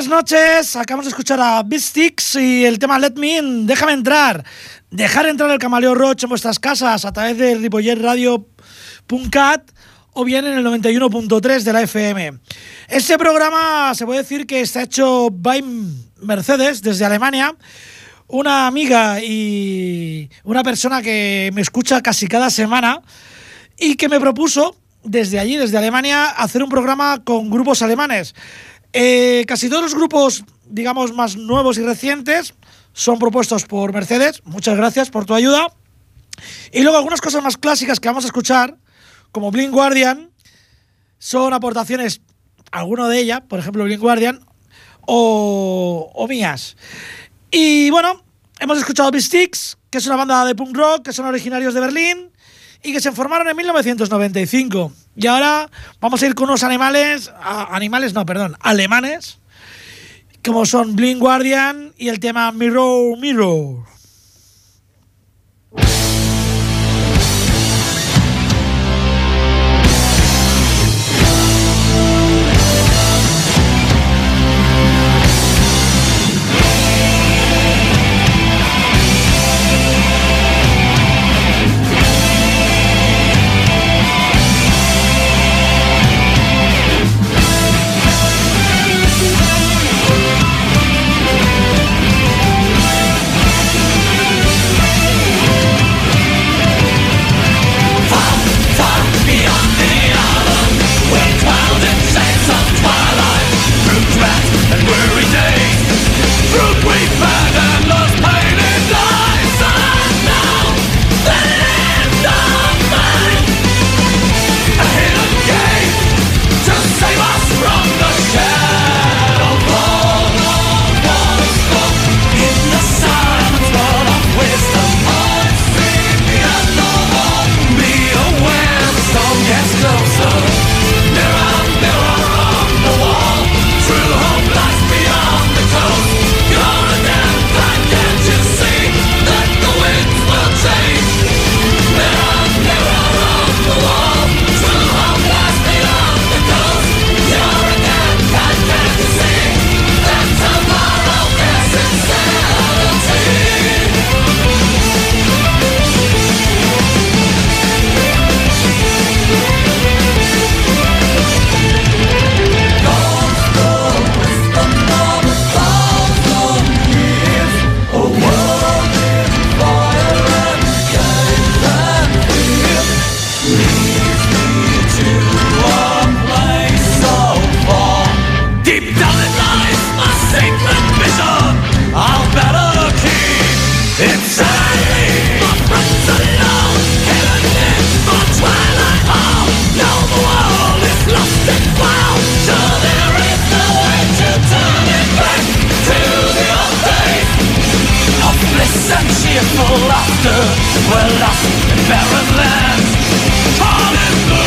Buenas noches, acabamos de escuchar a Beatsticks y el tema Let Me In, déjame entrar. Dejar entrar el Camaleo Roach en vuestras casas a través de ripolletradio.cat o bien en el 91.3 de la FM. Este programa se puede decir que está hecho by Mercedes desde Alemania, una amiga y una persona que me escucha casi cada semana y que me propuso desde allí, desde Alemania, hacer un programa con grupos alemanes. Eh, casi todos los grupos, digamos, más nuevos y recientes son propuestos por Mercedes. Muchas gracias por tu ayuda. Y luego algunas cosas más clásicas que vamos a escuchar, como Blink Guardian, son aportaciones, alguno de ellas, por ejemplo Blink Guardian, o, o mías. Y bueno, hemos escuchado Beatsticks, que es una banda de punk rock, que son originarios de Berlín y que se formaron en 1995. Y ahora vamos a ir con unos animales, animales no, perdón, alemanes, como son Blink Guardian y el tema Mirror Mirror. We're lost in barren lands Caught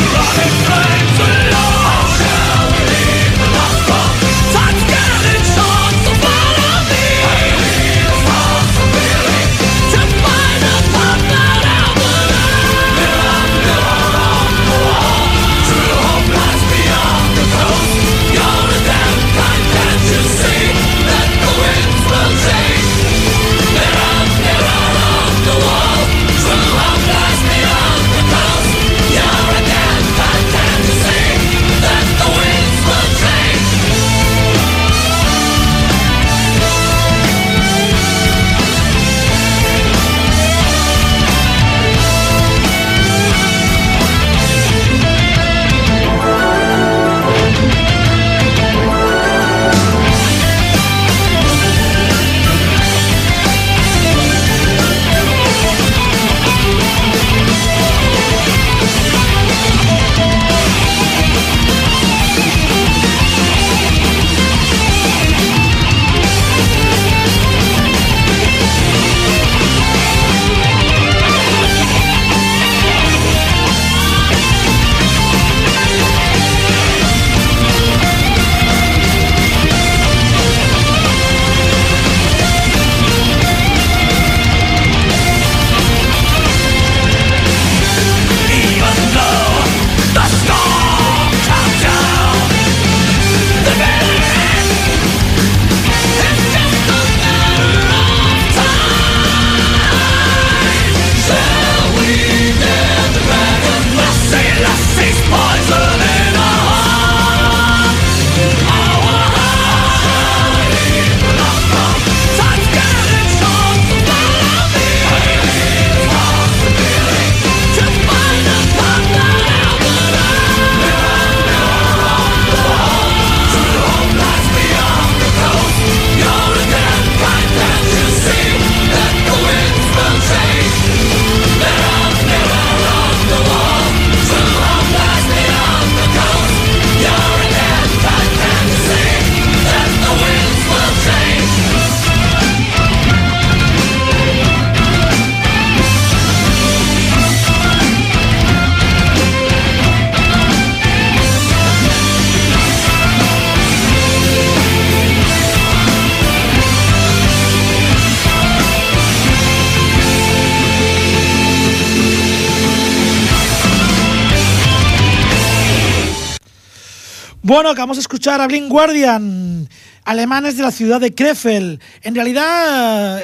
Bueno, acabamos de escuchar a Blind Guardian, alemanes de la ciudad de Krefeld. En realidad,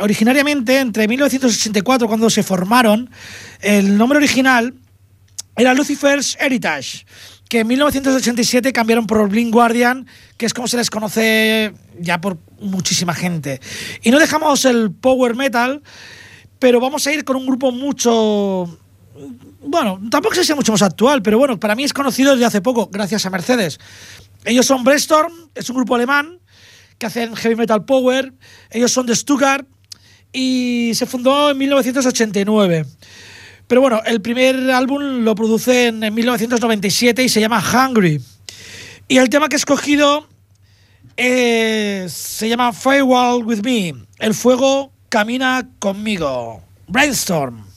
originariamente, entre 1984, cuando se formaron, el nombre original era Lucifer's Heritage, que en 1987 cambiaron por Blind Guardian, que es como se les conoce ya por muchísima gente. Y no dejamos el power metal, pero vamos a ir con un grupo mucho bueno, tampoco sé si sea mucho más actual, pero bueno, para mí es conocido desde hace poco, gracias a Mercedes. Ellos son Brainstorm, es un grupo alemán que hacen heavy metal power. Ellos son de Stuttgart y se fundó en 1989. Pero bueno, el primer álbum lo producen en 1997 y se llama Hungry. Y el tema que he escogido se llama Firewall with Me. El fuego camina conmigo. Brainstorm.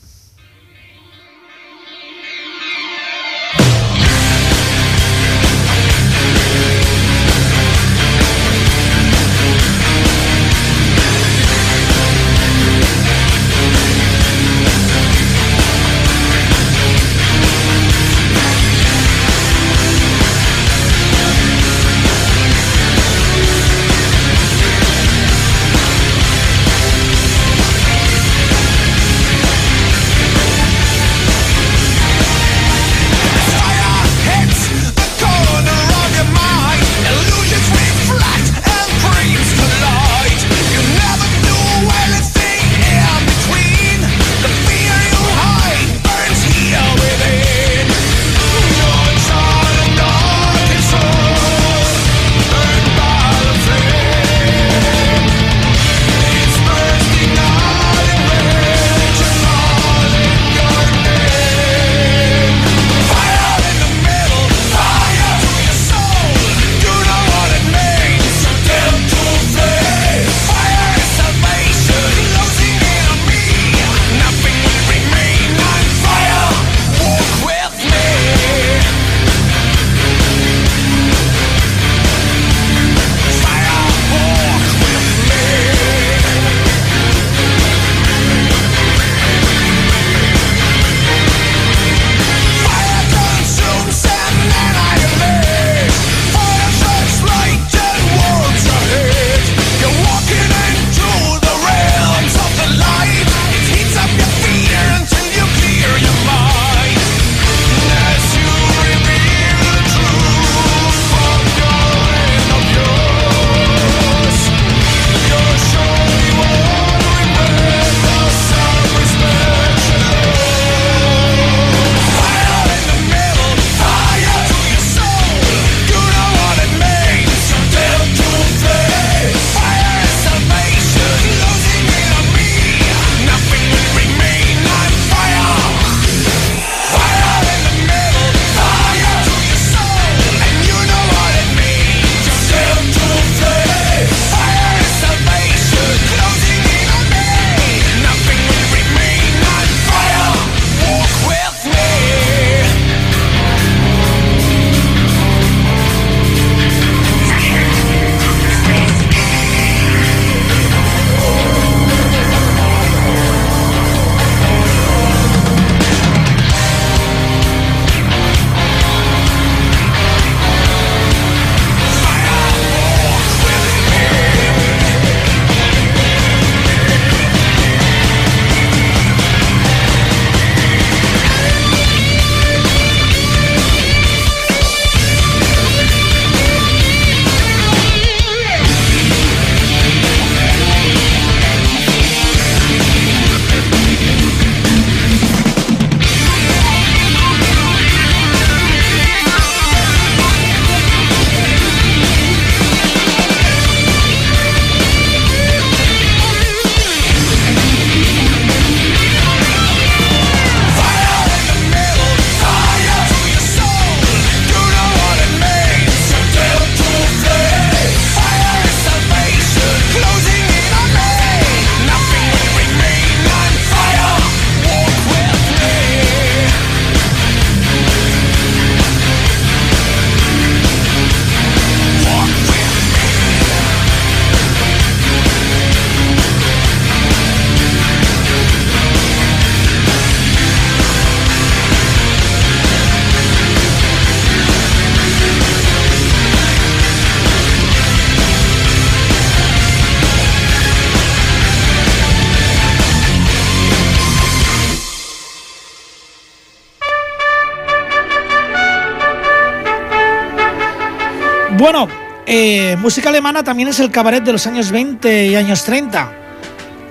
Música alemana también es el cabaret de los años 20 y años 30.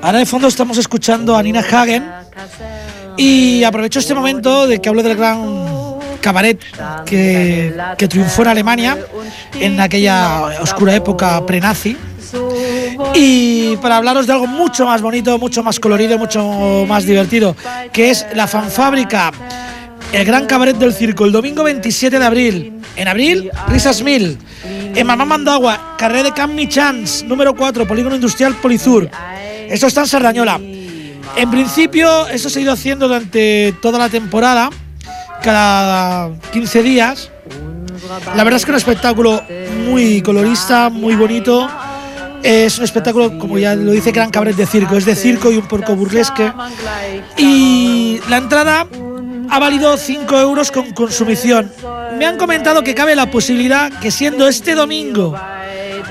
Ahora de fondo estamos escuchando a Nina Hagen y aprovecho este momento de que hablo del gran cabaret que, que triunfó en Alemania en aquella oscura época pre-nazi. Y para hablaros de algo mucho más bonito, mucho más colorido, mucho más divertido, que es la fanfábrica, el gran cabaret del circo, el domingo 27 de abril. En abril, Risas Mil. En Mamá Mandagua, carrera de Camp Chance, número 4, Polígono Industrial Polizur. Esto está en Sardañola. En principio, eso se ha ido haciendo durante toda la temporada, cada 15 días. La verdad es que es un espectáculo muy colorista, muy bonito. Es un espectáculo, como ya lo dice Gran Cabaret de circo, es de circo y un poco burlesque. Y la entrada ha valido 5 euros con consumición. Me han comentado que cabe la posibilidad que siendo este domingo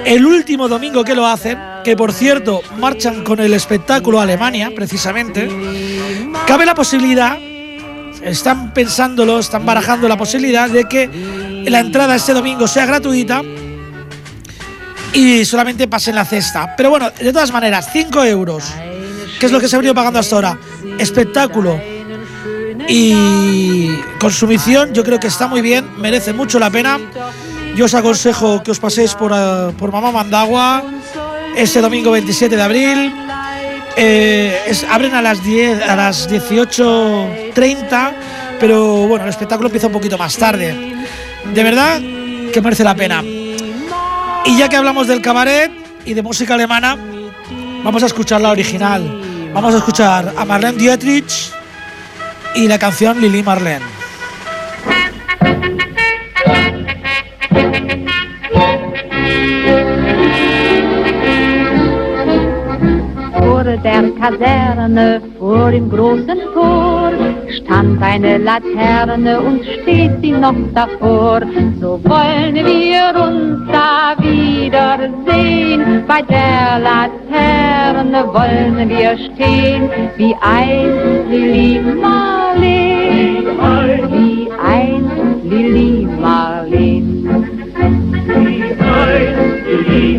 el último domingo que lo hacen, que por cierto marchan con el espectáculo Alemania, precisamente, cabe la posibilidad, están pensándolo, están barajando la posibilidad de que la entrada este domingo sea gratuita y solamente pasen la cesta. Pero bueno, de todas maneras, 5 euros, que es lo que se ha venido pagando hasta ahora, espectáculo y consumición, yo creo que está muy bien, merece mucho la pena. Yo os aconsejo que os paséis por, uh, por Mamá Mandagua este domingo 27 de abril. Eh, es, abren a las 10 a las 18.30, pero bueno, el espectáculo empieza un poquito más tarde. De verdad que merece la pena. Y ya que hablamos del cabaret y de música alemana, vamos a escuchar la original. Vamos a escuchar a Marlene Dietrich y la canción Lili Marlene. Kaserne, vor dem großen Tor, stand eine Laterne und steht sie noch davor. So wollen wir uns da wiedersehen, bei der Laterne wollen wir stehen, wie ein Lili Marleen, wie ein Lili Marleen. Wie ein Lili Marleen.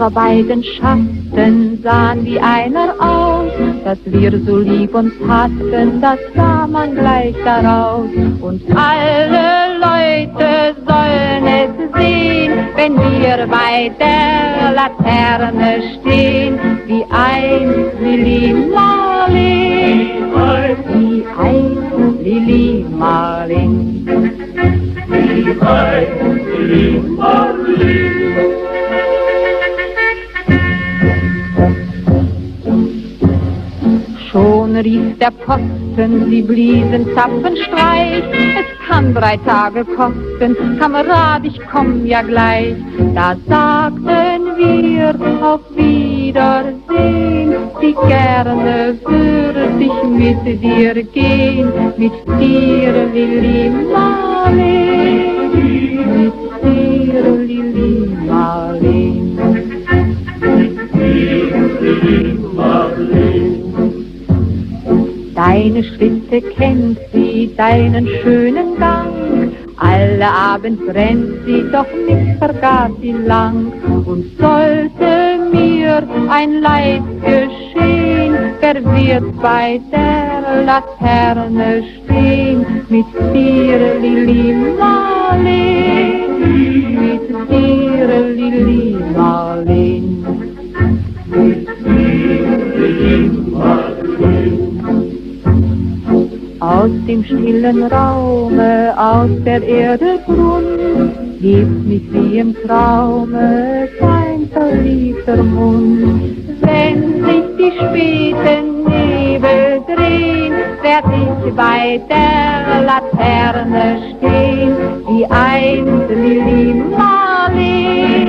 Unsere beiden Schatten sahen wie einer aus, dass wir so lieb uns hatten, das sah man gleich daraus. Und alle Leute sollen es sehen, wenn wir bei der Laterne stehen, wie ein Lili Marleen, wie ein Lili Marleen. Wie ein Lili Marleen. Rief der Posten, sie bliesen Zapfenstreich. Es kann drei Tage kosten, Kamerad, ich komm ja gleich. Da sagten wir auf Wiedersehen, wie gerne würde ich mit dir gehen, mit dir, Lili Marleen, mit Deine Schritte kennt sie, deinen schönen Gang. Alle Abend rennt sie, doch nicht vergaß sie lang. Und sollte mir ein Leid geschehen, wer wird bei der Laterne stehen? Mit dir, Lili Marleen, mit dir, Lili Marleen. Mit dir, Aus dem stillen Raume, aus der Erde Grund, hebt mich wie im Traume dein verliebter Mund. Wenn sich die späten Nebel drehen, werd ich bei der Laterne stehen, wie ein Lili Marleen,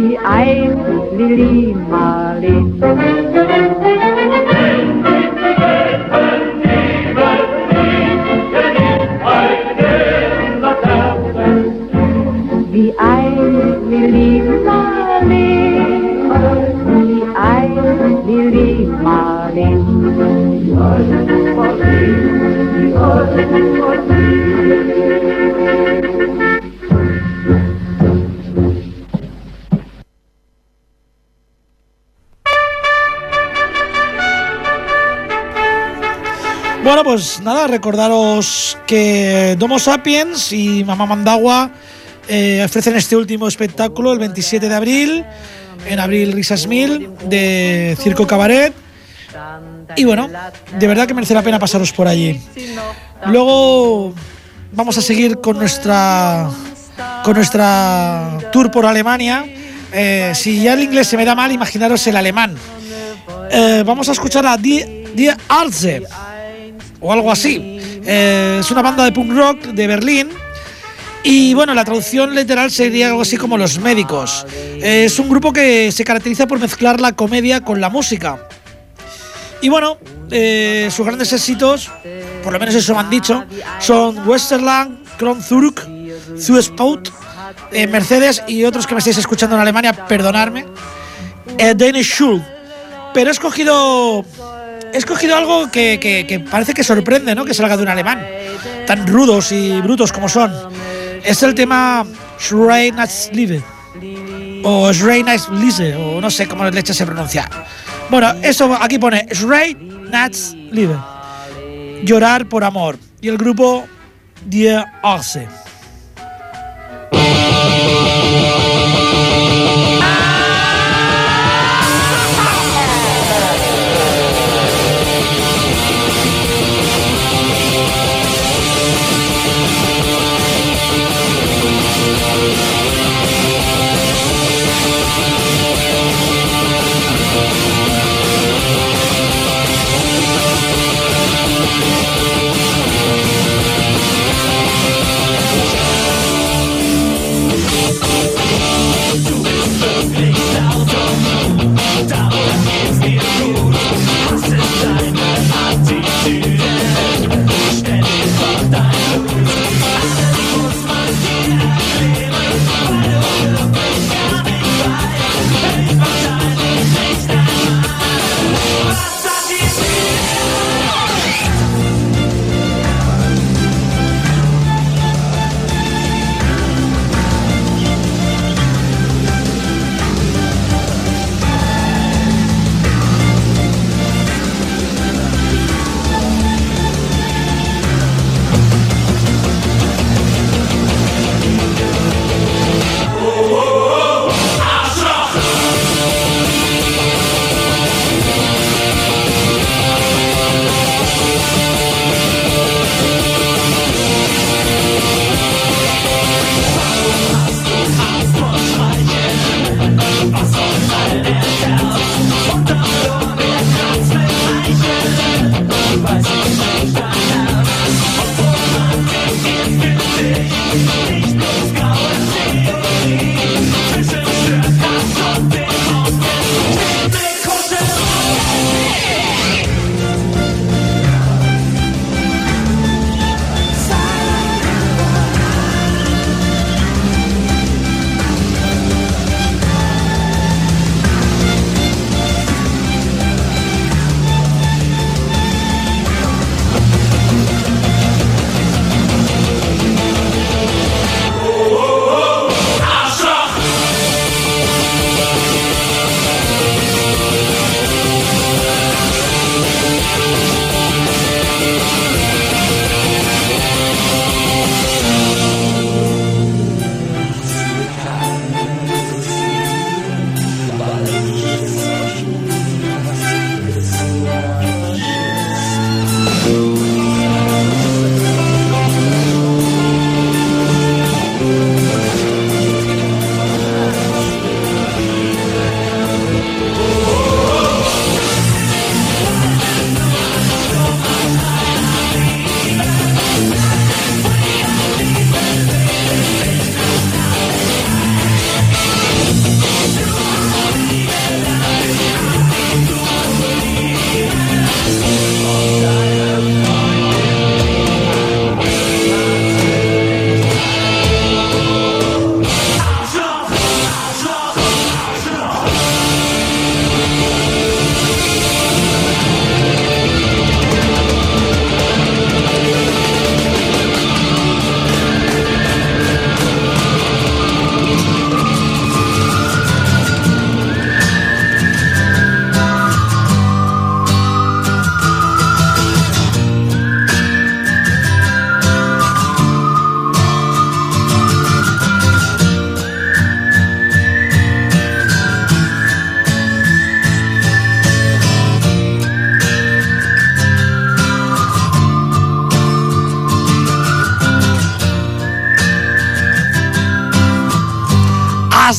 wie ein Lili Marleen. wie ein wie ein Bueno, pues nada, recordaros que Domo Sapiens y Mamá Mandagua eh, ofrecen este último espectáculo el 27 de abril, en abril Risas Mil, de Circo Cabaret. Y bueno, de verdad que merece la pena pasaros por allí. Luego vamos a seguir con nuestra con nuestra tour por Alemania. Eh, si ya el inglés se me da mal, imaginaros el alemán. Eh, vamos a escuchar a Die, Die Arze o algo así. Es una banda de punk rock de Berlín. Y bueno, la traducción literal sería algo así como Los Médicos. Es un grupo que se caracteriza por mezclar la comedia con la música. Y bueno, eh, sus grandes éxitos, por lo menos eso me han dicho, son Westerland, Kronzurk, Zuespout, eh, Mercedes y otros que me estáis escuchando en Alemania, perdonadme, eh, Danish Schul. Pero he escogido, he escogido algo que- que parece que sorprende, ¿no? Que salga de un alemán, tan rudos y brutos como son. Es el tema Schreinatsliebe o Schreinatsliebe, o no sé cómo leche se pronuncia. Bueno, eso aquí pone Schreinatsliebe, llorar por amor. Y el grupo Die Arse.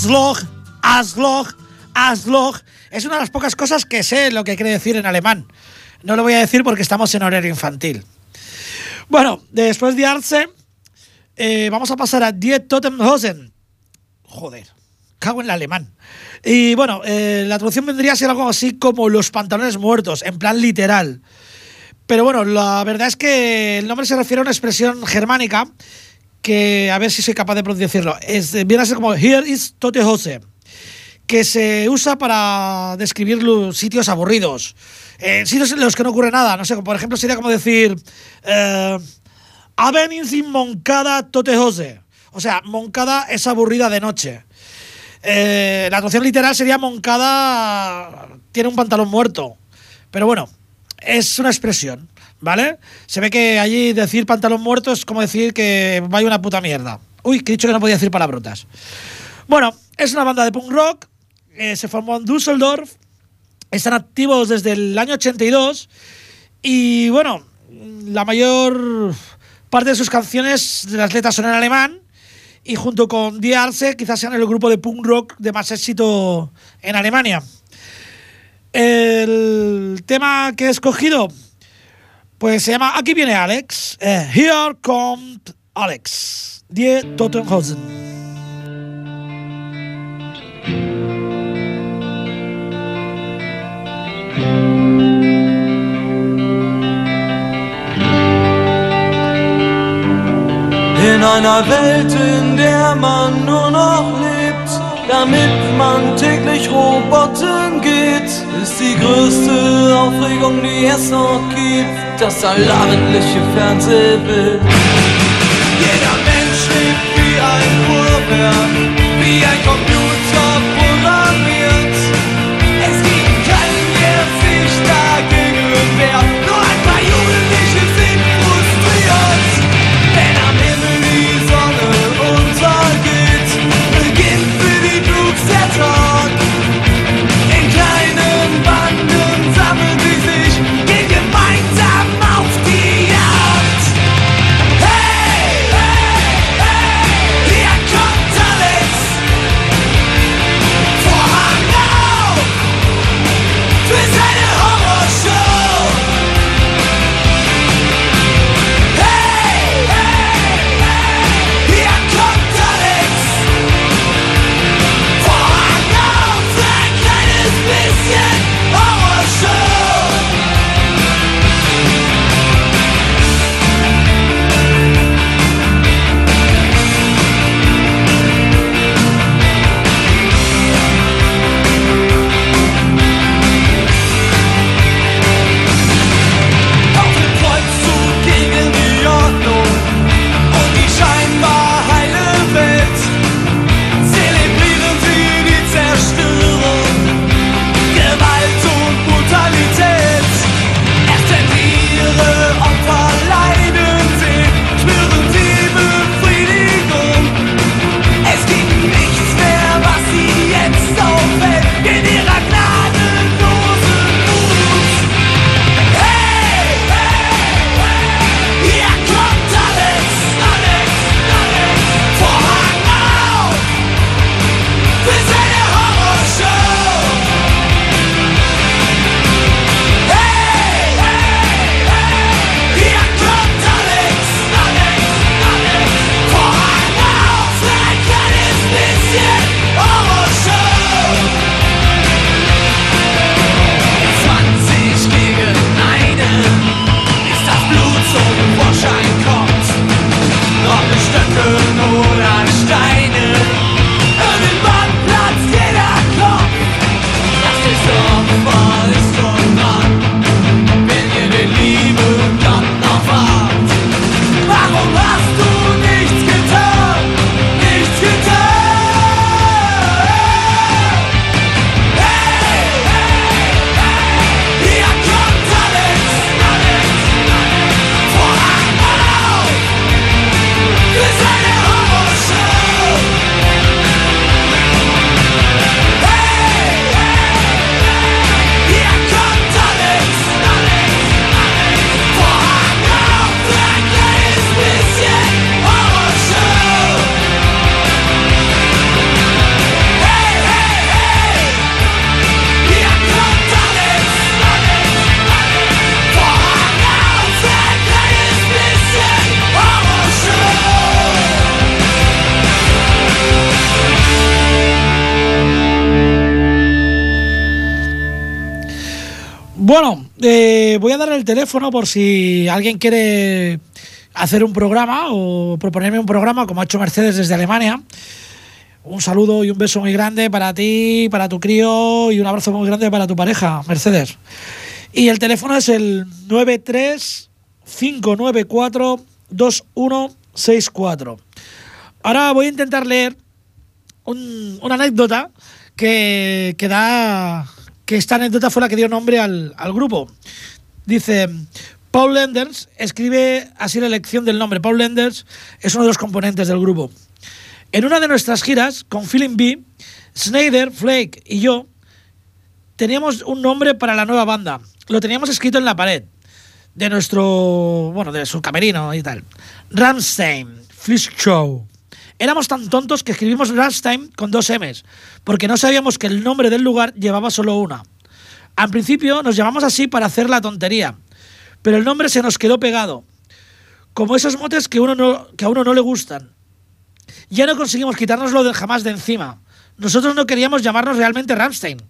Aslog, Aslog, Aslog. Es una de las pocas cosas que sé lo que quiere decir en alemán. No lo voy a decir porque estamos en horario infantil. Bueno, después de Arce, eh, vamos a pasar a Die Totenhosen. Joder, cago en el alemán. Y bueno, eh, la traducción vendría a ser algo así como los pantalones muertos, en plan literal. Pero bueno, la verdad es que el nombre se refiere a una expresión germánica que, a ver si soy capaz de decirlo, es, viene a ser como Here is Tote Hose, que se usa para describir los sitios aburridos, eh, sitios en los que no ocurre nada. No sé, por ejemplo, sería como decir eh, sin Moncada Tote Hose. O sea, Moncada es aburrida de noche. Eh, la traducción literal sería Moncada tiene un pantalón muerto. Pero bueno, es una expresión, ¿vale? Se ve que allí decir pantalón muerto es como decir que vaya una puta mierda. Uy, que he dicho que no podía decir palabrotas. Bueno, es una banda de punk rock, eh, se formó en Düsseldorf, están activos desde el año 82 y bueno, la mayor parte de sus canciones, de las letras son en alemán y junto con Die Arce quizás sean el grupo de punk rock de más éxito en Alemania. El tema que he escogido, pues se llama Aquí viene Alex. Eh, Here comes Alex. Die Totenhausen. In einer Welt, in der man nur noch lebt, damit man täglich Robotern geht, ist die größte Aufregung, die es noch gibt, das allabendliche Fernsehbild. Jeder Mensch lebt wie ein Uhrwerk, wie ein Computer eh, voy a dar el teléfono por si alguien quiere hacer un programa o proponerme un programa como ha hecho Mercedes desde Alemania. Un saludo y un beso muy grande para ti, para tu crío y un abrazo muy grande para tu pareja, Mercedes. Y el teléfono es el 935942164. Ahora voy a intentar leer un- una anécdota que da que esta anécdota fue la que dio nombre al, al grupo. Dice, Paul Lenders escribe así la elección del nombre. Paul Lenders es uno de los componentes del grupo. En una de nuestras giras con Feeling B, Snyder, Flake y yo teníamos un nombre para la nueva banda. Lo teníamos escrito en la pared de nuestro, bueno, de su camerino y tal. Ramstein, Fish Show. Éramos tan tontos que escribimos Ramstein con dos M's, porque no sabíamos que el nombre del lugar llevaba solo una. Al principio nos llamamos así para hacer la tontería, pero el nombre se nos quedó pegado. Como esos motes que, uno no- que a uno no le gustan. Ya no conseguimos quitárnoslo jamás de encima. Nosotros no queríamos llamarnos realmente Ramstein,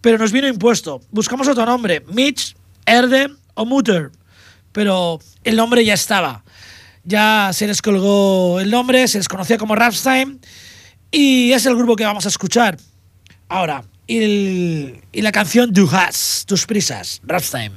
pero nos vino impuesto. Buscamos otro nombre, Mitch, Erde o Mutter, pero el nombre ya estaba. Ya se les colgó el nombre, se les conocía como Ramstein y es el grupo que vamos a escuchar ahora. Y, el- y la canción Du hast, tus prisas, Ramstein.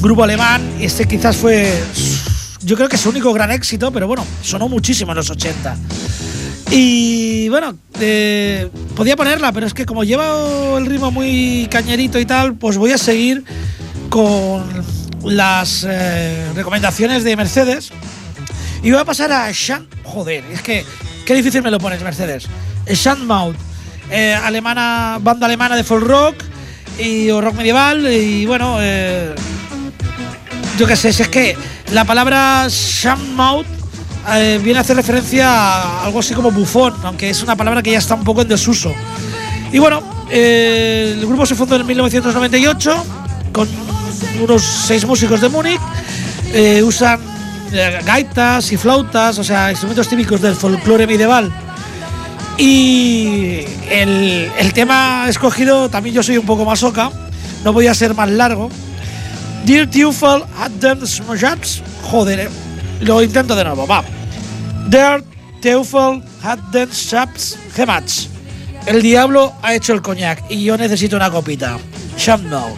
Grupo alemán. Este quizás fue, yo creo que su único gran éxito, pero bueno, sonó muchísimo en los 80. Y bueno, eh, podía ponerla, pero es que como lleva el ritmo muy cañerito y tal, pues voy a seguir con las eh, recomendaciones de Mercedes. Y voy a pasar a Shan. Joder, es que qué difícil me lo pones, Mercedes. Shandmaut, eh, alemana, banda alemana de folk rock y o rock medieval. Y bueno, eh, yo qué sé, si es que la palabra Shandmaut eh, viene a hacer referencia a algo así como bufón, aunque es una palabra que ya está un poco en desuso. Y bueno, eh, el grupo se fundó en 1998 con unos seis músicos de Múnich. Eh, usan eh, gaitas y flautas, o sea, instrumentos típicos del folclore medieval. Y el, tema escogido, también yo soy un poco masoca, no voy a ser más largo. Dear Teufel had them smashed. Joder, eh. lo intento de nuevo, va. Dear Teufel had them shaps gemats. El diablo ha hecho el coñac y yo necesito una copita. Shamnow.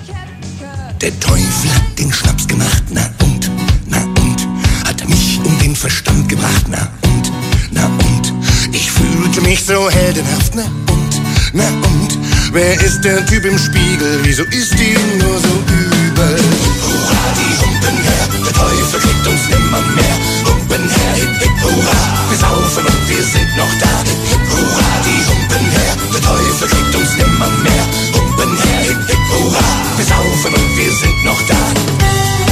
Der Teufel hat den Schnaps gemacht, na und, na und, hat mich um den Verstand gebracht, na und, na und, ich fühlte mich so heldenhaft, na und, na und, wer ist der Typ im Spiegel, wieso ist ihm nur so übel? Hurra, die Humpen her, der Teufel kriegt uns nimmer mehr, Humpen her, hip, hip, hurra, wir saufen und wir sind noch da, hip, hurra, die Humpen her, der Teufel kriegt uns nimmer mehr, Humpen her, hip, hip, hurra, wir saufen und wir sind noch da.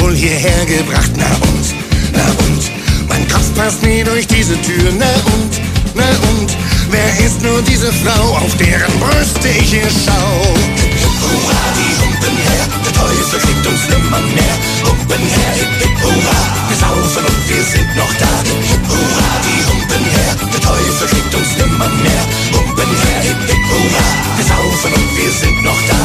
Wohl hierher gebracht, na und, na und, mein Kopf passt nie durch diese Tür, na und, na und, wer ist nur diese Frau, auf deren Brüste ich hier schau? Hurra, die Humpen her, der Teufel kriegt uns nimmer mehr, Humpen her, hip, hip, hurra, wir saufen und wir sind noch da, hip, hurra, die Humpen her, der Teufel kriegt uns nimmer mehr, Humpen her, hip, hip, hurra, wir saufen und wir sind noch da.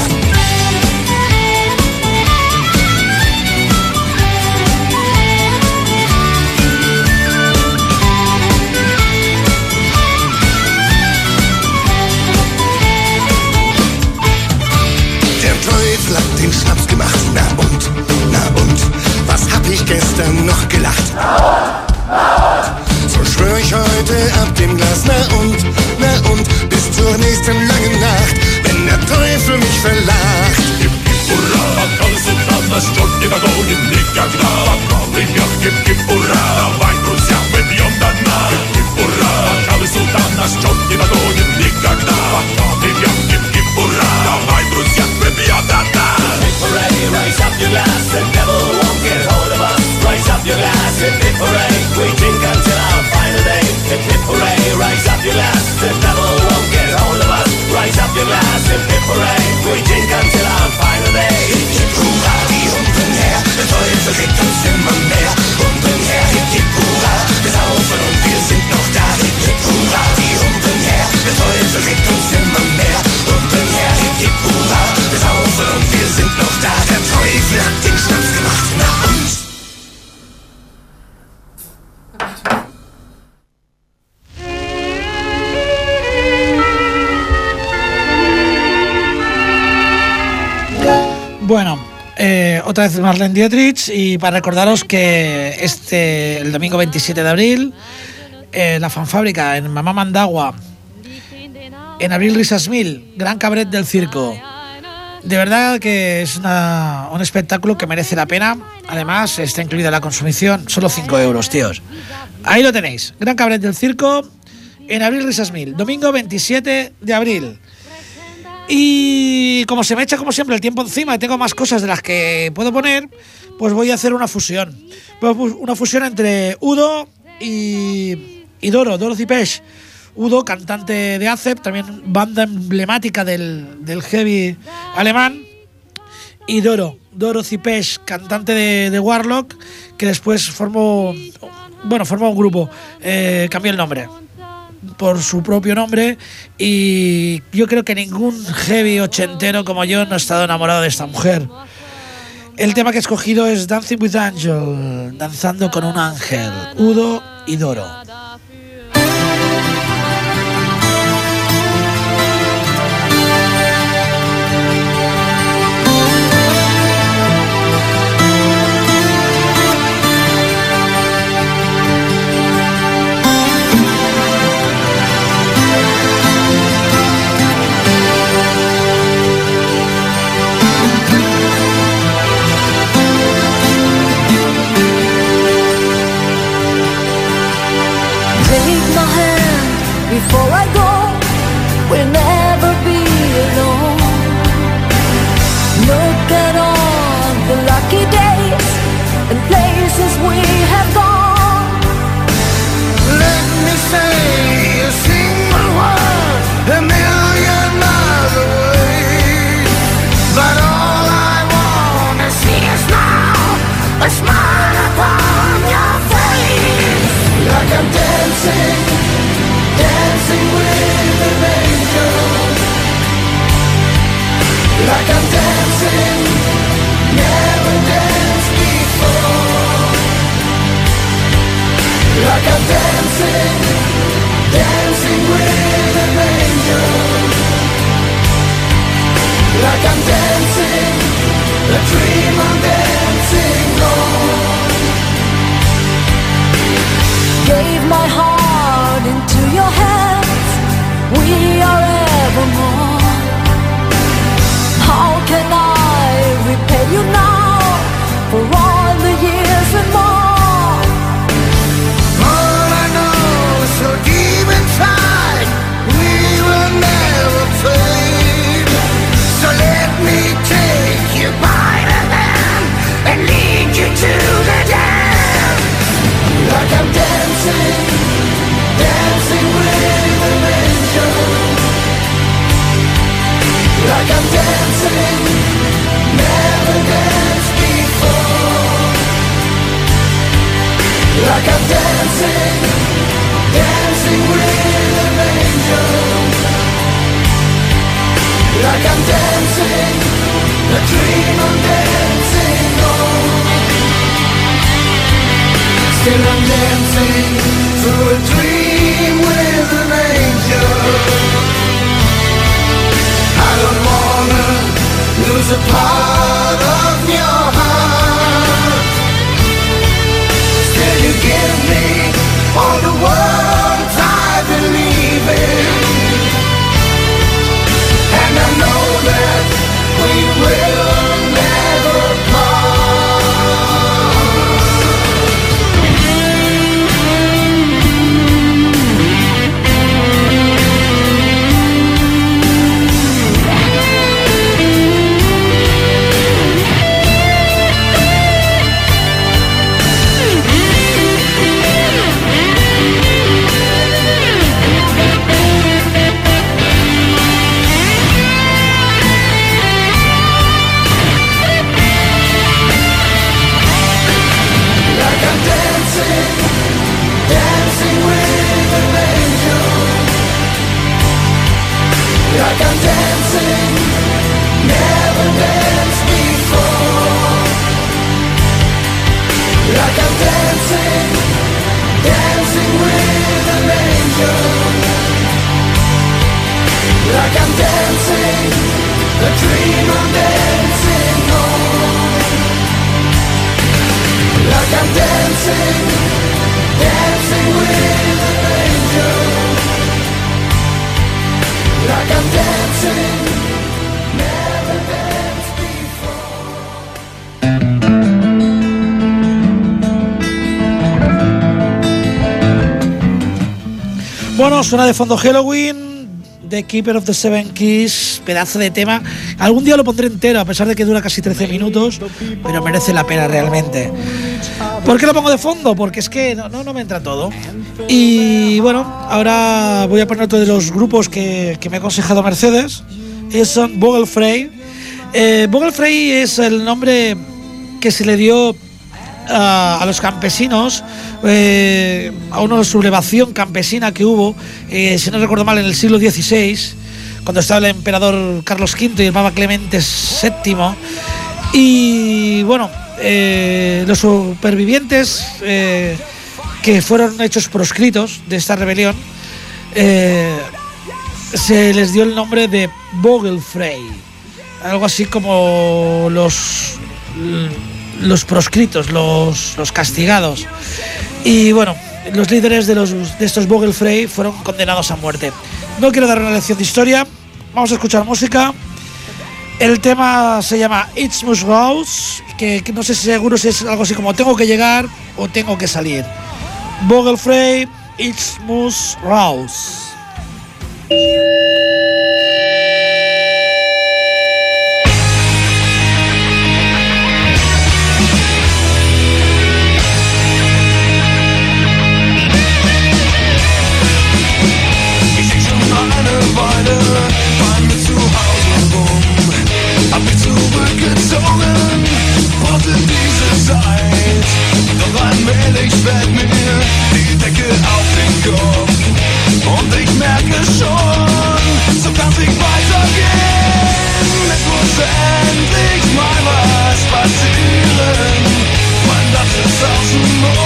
den Schnaps gemacht. Na und, na und, was hab ich gestern noch gelacht? So schwör ich heute ab dem Glas. Na und, na und, bis zur nächsten langen Nacht, wenn der Teufel mich verlacht. Gib, gib, hurra, was alles und Glas, was schon im Waggon im Nicker klar. Komm, ich hab, gib, gib, hurra, da weint uns ja, wenn die um danach. Gib, gib, hurra, alles und dann, was schon im Waggon im Nicker klar. Komm, ich hab, gib, gib, hurra, mein Gruß, ja, wenn die um. Raise up your glass, the devil won't get hold of us. Raise up your glass, hip, hip, hooray, we drink until our final day Hip, hip, hooray, raise up your glass, otra vez Marlene Dietrich y para recordaros que este, el domingo 27 de abril, eh, la fanfábrica en Mamá Mandagua, en Abril Risas Mil, Gran Cabaret del Circo. De verdad que es una- un espectáculo que merece la pena. Además, está incluida la consumición, solo 5 euros, tíos. Ahí lo tenéis, Gran Cabaret del Circo, en Abril Risas Mil, domingo 27 de abril. Y como se me echa como siempre el tiempo encima y tengo más cosas de las que puedo poner, pues voy a hacer una fusión. Pues fu- Una fusión entre Udo y, y Doro, Doro Cipesh. Udo, cantante de ACEP, también banda emblemática del, heavy alemán. Y Doro, Doro Cipesh, cantante de, de Warlock, que después formó, bueno, formó un grupo, eh, cambió el nombre por su propio nombre y yo creo que ningún heavy ochentero como yo no ha estado enamorado de esta mujer. El tema que he escogido es Dancing with Angel, danzando con un ángel, Udo y Doro. I'm dancing, a dream I'm dancing on. Gave my heart into your hands. We are suena de fondo Halloween, The Keeper of the Seven Keys, pedazo de tema. Algún día lo pondré entero, a pesar de que dura casi 13 minutos, pero merece la pena realmente. ¿Por qué lo pongo de fondo? Porque es que no, no, me entra todo. Y bueno, ahora voy a poner otro de los grupos que, que me ha aconsejado Mercedes. Son Vogelfrey. Eh, Vogelfrey es el nombre que se le dio a, los campesinos, eh, a una sublevación campesina que hubo, eh, si no recuerdo mal, en el siglo XVI, cuando estaba el emperador Carlos V y el Papa Clemente VII. Y bueno, eh, los supervivientes que fueron hechos proscritos de esta rebelión, se les dio el nombre de Vogelfrey, algo así como los los proscritos, los, los castigados. Y bueno, los líderes de, los, de estos Vogelfrey fueron condenados a muerte. No quiero dar una lección de historia, vamos a escuchar música. El tema se llama It's Mus House, que, que no sé si seguro si es algo así como tengo que llegar o tengo que salir. Vogelfrey, It's Mus House. Zurückgezogen, brauchte diese Zeit. Doch allmählich fällt mir die Decke auf den Kopf. Und ich merke schon, so kann's nicht weitergehen. Es muss endlich mal was passieren. Mein Platz ist außen, wo das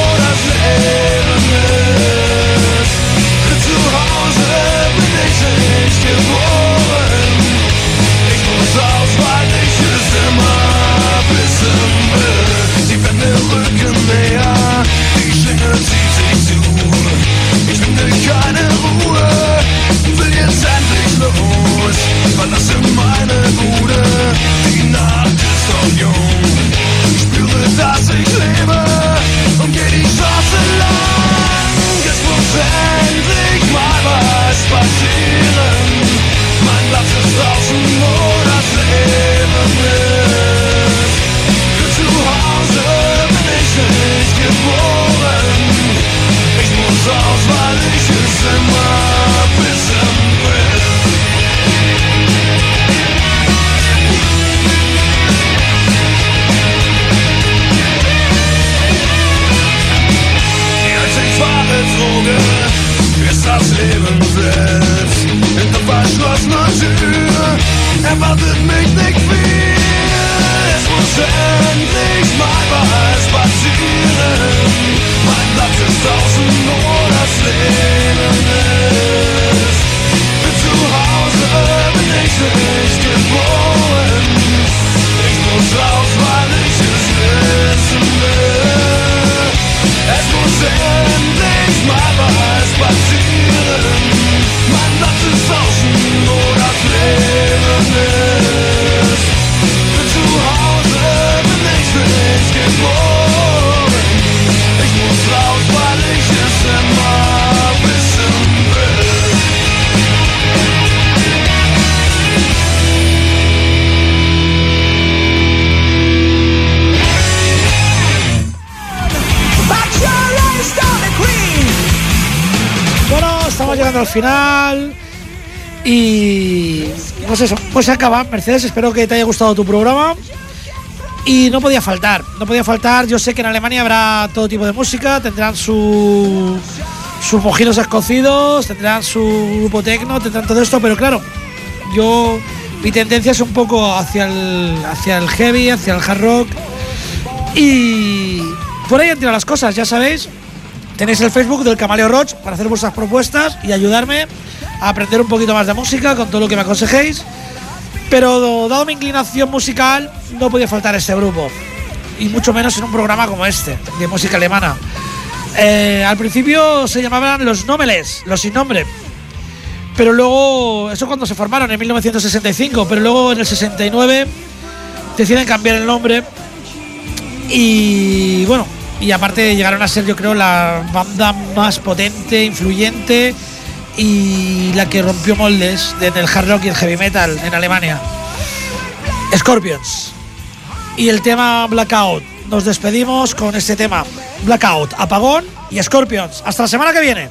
spüre, dass ich lebe pues acaba. Mercedes, espero que te haya gustado tu programa. Y no podía faltar, no podía faltar. Yo sé que en Alemania habrá todo tipo de música, tendrán su sus mojinos escocidos, tendrán su grupo tecno, tendrán todo esto, pero claro, yo mi tendencia es un poco hacia el hacia el heavy, hacia el hard rock. Y por ahí han tirado las cosas, ya sabéis. Tenéis el Facebook del Camaleo Roach para hacer vuestras propuestas y ayudarme a aprender un poquito más de música con todo lo que me aconsejéis. Pero dado mi inclinación musical, no podía faltar este grupo. Y mucho menos en un programa como este, de música alemana. Eh, al principio se llamaban los Nomeles, los sin nombre. Pero luego, eso cuando se formaron en 1965, pero luego en el 69 deciden cambiar el nombre. Y bueno, y aparte llegaron a ser yo creo la banda más potente, influyente y la que rompió moldes en el hard rock y el heavy metal en Alemania. Scorpions. Y el tema Blackout. Nos despedimos con este tema. Blackout, Apagón y Scorpions. Hasta la semana que viene.